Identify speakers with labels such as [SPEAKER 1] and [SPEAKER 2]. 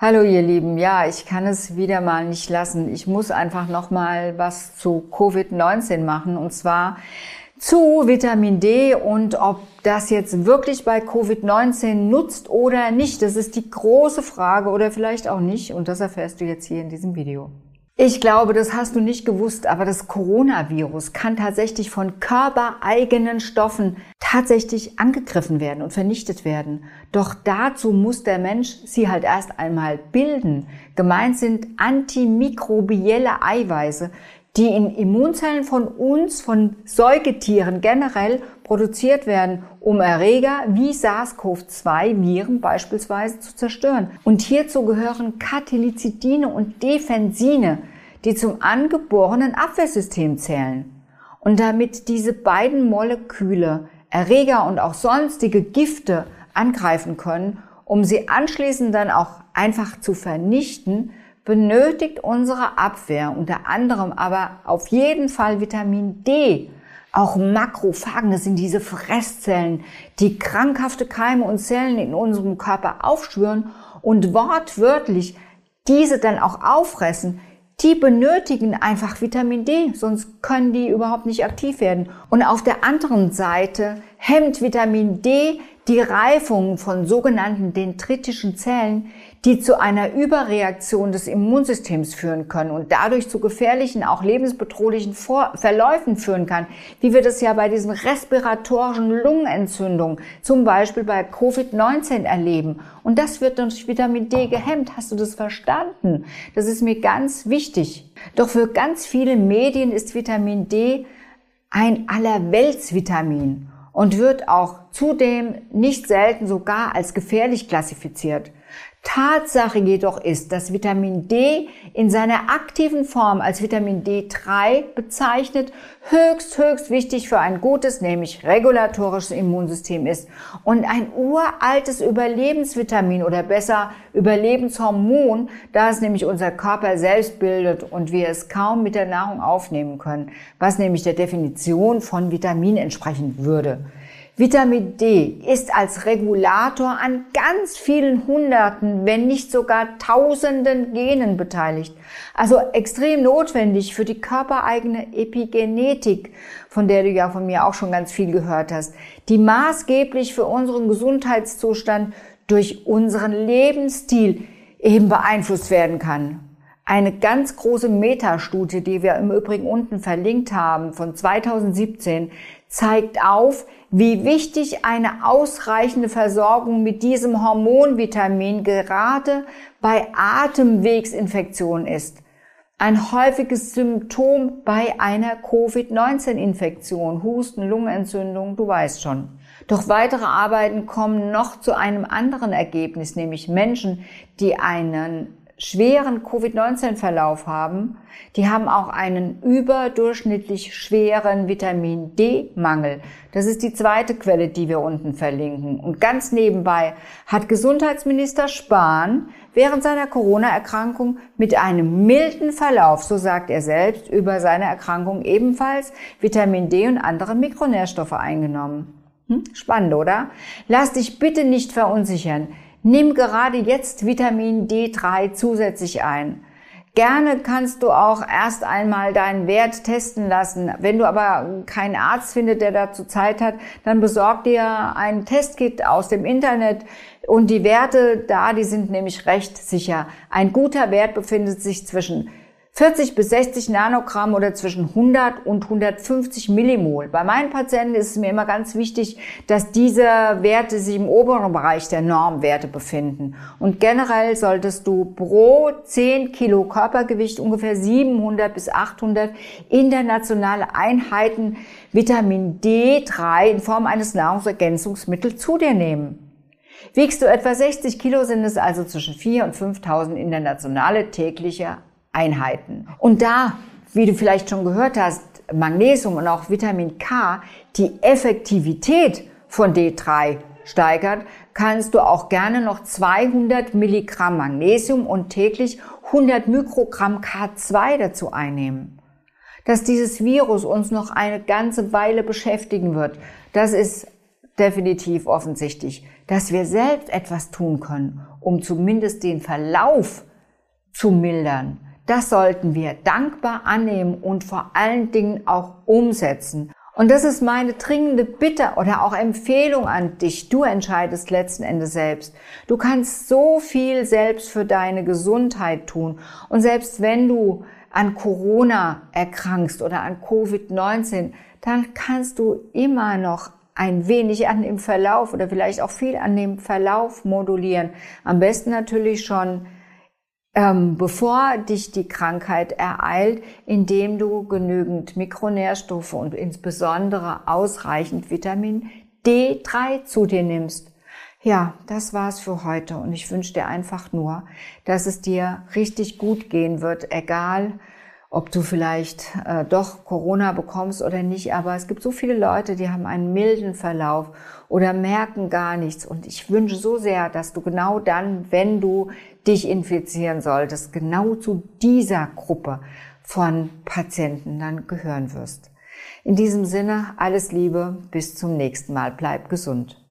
[SPEAKER 1] Hallo ihr Lieben, ja, ich kann es wieder mal nicht lassen. Ich muss einfach noch mal was zu Covid-19 machen und zwar zu Vitamin D und ob das jetzt wirklich bei Covid-19 nutzt oder nicht. Das ist die große Frage oder vielleicht auch nicht und das erfährst du jetzt hier in diesem Video. Ich glaube, das hast du nicht gewusst, aber das Coronavirus kann tatsächlich von körpereigenen Stoffen tatsächlich angegriffen werden und vernichtet werden. Doch dazu muss der Mensch sie halt erst einmal bilden. Gemeint sind antimikrobielle Eiweiße, die in Immunzellen von uns, von Säugetieren generell produziert werden, um Erreger wie SARS-CoV-2-Viren beispielsweise zu zerstören. Und hierzu gehören Katalysidine und Defensine, die zum angeborenen Abwehrsystem zählen. Und damit diese beiden Moleküle Erreger und auch sonstige Gifte angreifen können, um sie anschließend dann auch einfach zu vernichten, benötigt unsere Abwehr unter anderem aber auf jeden Fall Vitamin D. Auch Makrophagen, das sind diese Fresszellen, die krankhafte Keime und Zellen in unserem Körper aufschwören und wortwörtlich diese dann auch auffressen, die benötigen einfach Vitamin D, sonst können die überhaupt nicht aktiv werden. Und auf der anderen Seite hemmt Vitamin D die Reifung von sogenannten dendritischen Zellen, die zu einer Überreaktion des Immunsystems führen können und dadurch zu gefährlichen, auch lebensbedrohlichen Vor Verläufen führen kann, wie wir das ja bei diesen respiratorischen Lungenentzündungen, zum Beispiel bei Covid-19 erleben. Und das wird durch Vitamin D gehemmt. Hast du das verstanden? Das ist mir ganz wichtig. Doch für ganz viele Medien ist Vitamin D ein Allerweltsvitamin und wird auch zudem nicht selten sogar als gefährlich klassifiziert. Tatsache jedoch ist, dass Vitamin D in seiner aktiven Form als Vitamin D3 bezeichnet höchst, höchst wichtig für ein gutes, nämlich regulatorisches Immunsystem ist und ein uraltes Überlebensvitamin oder besser Überlebenshormon, da es nämlich unser Körper selbst bildet und wir es kaum mit der Nahrung aufnehmen können, was nämlich der Definition von Vitamin entsprechen würde. Vitamin D ist als Regulator an ganz vielen Hunderten, wenn nicht sogar Tausenden Genen beteiligt. Also extrem notwendig für die körpereigene Epigenetik, von der du ja von mir auch schon ganz viel gehört hast, die maßgeblich für unseren Gesundheitszustand durch unseren Lebensstil eben beeinflusst werden kann. Eine ganz große Metastudie, die wir im Übrigen unten verlinkt haben, von 2017, zeigt auf, wie wichtig eine ausreichende Versorgung mit diesem Hormonvitamin gerade bei Atemwegsinfektionen ist. Ein häufiges Symptom bei einer Covid-19-Infektion, Husten, Lungenentzündung, du weißt schon. Doch weitere Arbeiten kommen noch zu einem anderen Ergebnis, nämlich Menschen, die einen schweren Covid-19-Verlauf haben, die haben auch einen überdurchschnittlich schweren Vitamin D-Mangel. Das ist die zweite Quelle, die wir unten verlinken. Und ganz nebenbei hat Gesundheitsminister Spahn während seiner Corona-Erkrankung mit einem milden Verlauf, so sagt er selbst, über seine Erkrankung ebenfalls Vitamin D und andere Mikronährstoffe eingenommen. Hm? Spannend, oder? Lass dich bitte nicht verunsichern. Nimm gerade jetzt Vitamin D3 zusätzlich ein. Gerne kannst du auch erst einmal deinen Wert testen lassen. Wenn du aber keinen Arzt findest, der dazu Zeit hat, dann besorg dir ein Testkit aus dem Internet und die Werte da, die sind nämlich recht sicher. Ein guter Wert befindet sich zwischen 40 bis 60 Nanogramm oder zwischen 100 und 150 Millimol. Bei meinen Patienten ist es mir immer ganz wichtig, dass diese Werte sich im oberen Bereich der Normwerte befinden. Und generell solltest du pro 10 Kilo Körpergewicht ungefähr 700 bis 800 internationale Einheiten Vitamin D3 in Form eines Nahrungsergänzungsmittels zu dir nehmen. Wiegst du etwa 60 Kilo, sind es also zwischen 4 und 5.000 internationale tägliche Einheiten. Und da, wie du vielleicht schon gehört hast, Magnesium und auch Vitamin K die Effektivität von D3 steigert, kannst du auch gerne noch 200 Milligramm Magnesium und täglich 100 Mikrogramm K2 dazu einnehmen. Dass dieses Virus uns noch eine ganze Weile beschäftigen wird, das ist definitiv offensichtlich. dass wir selbst etwas tun können, um zumindest den Verlauf zu mildern. Das sollten wir dankbar annehmen und vor allen Dingen auch umsetzen. Und das ist meine dringende Bitte oder auch Empfehlung an dich. Du entscheidest letzten Endes selbst. Du kannst so viel selbst für deine Gesundheit tun. Und selbst wenn du an Corona erkrankst oder an Covid-19, dann kannst du immer noch ein wenig an dem Verlauf oder vielleicht auch viel an dem Verlauf modulieren. Am besten natürlich schon ähm, bevor dich die Krankheit ereilt, indem du genügend Mikronährstoffe und insbesondere ausreichend Vitamin D3 zu dir nimmst. Ja, das war's für heute und ich wünsche dir einfach nur, dass es dir richtig gut gehen wird, egal ob du vielleicht äh, doch Corona bekommst oder nicht. Aber es gibt so viele Leute, die haben einen milden Verlauf oder merken gar nichts. Und ich wünsche so sehr, dass du genau dann, wenn du dich infizieren solltest, genau zu dieser Gruppe von Patienten dann gehören wirst. In diesem Sinne, alles Liebe, bis zum nächsten Mal. Bleib gesund.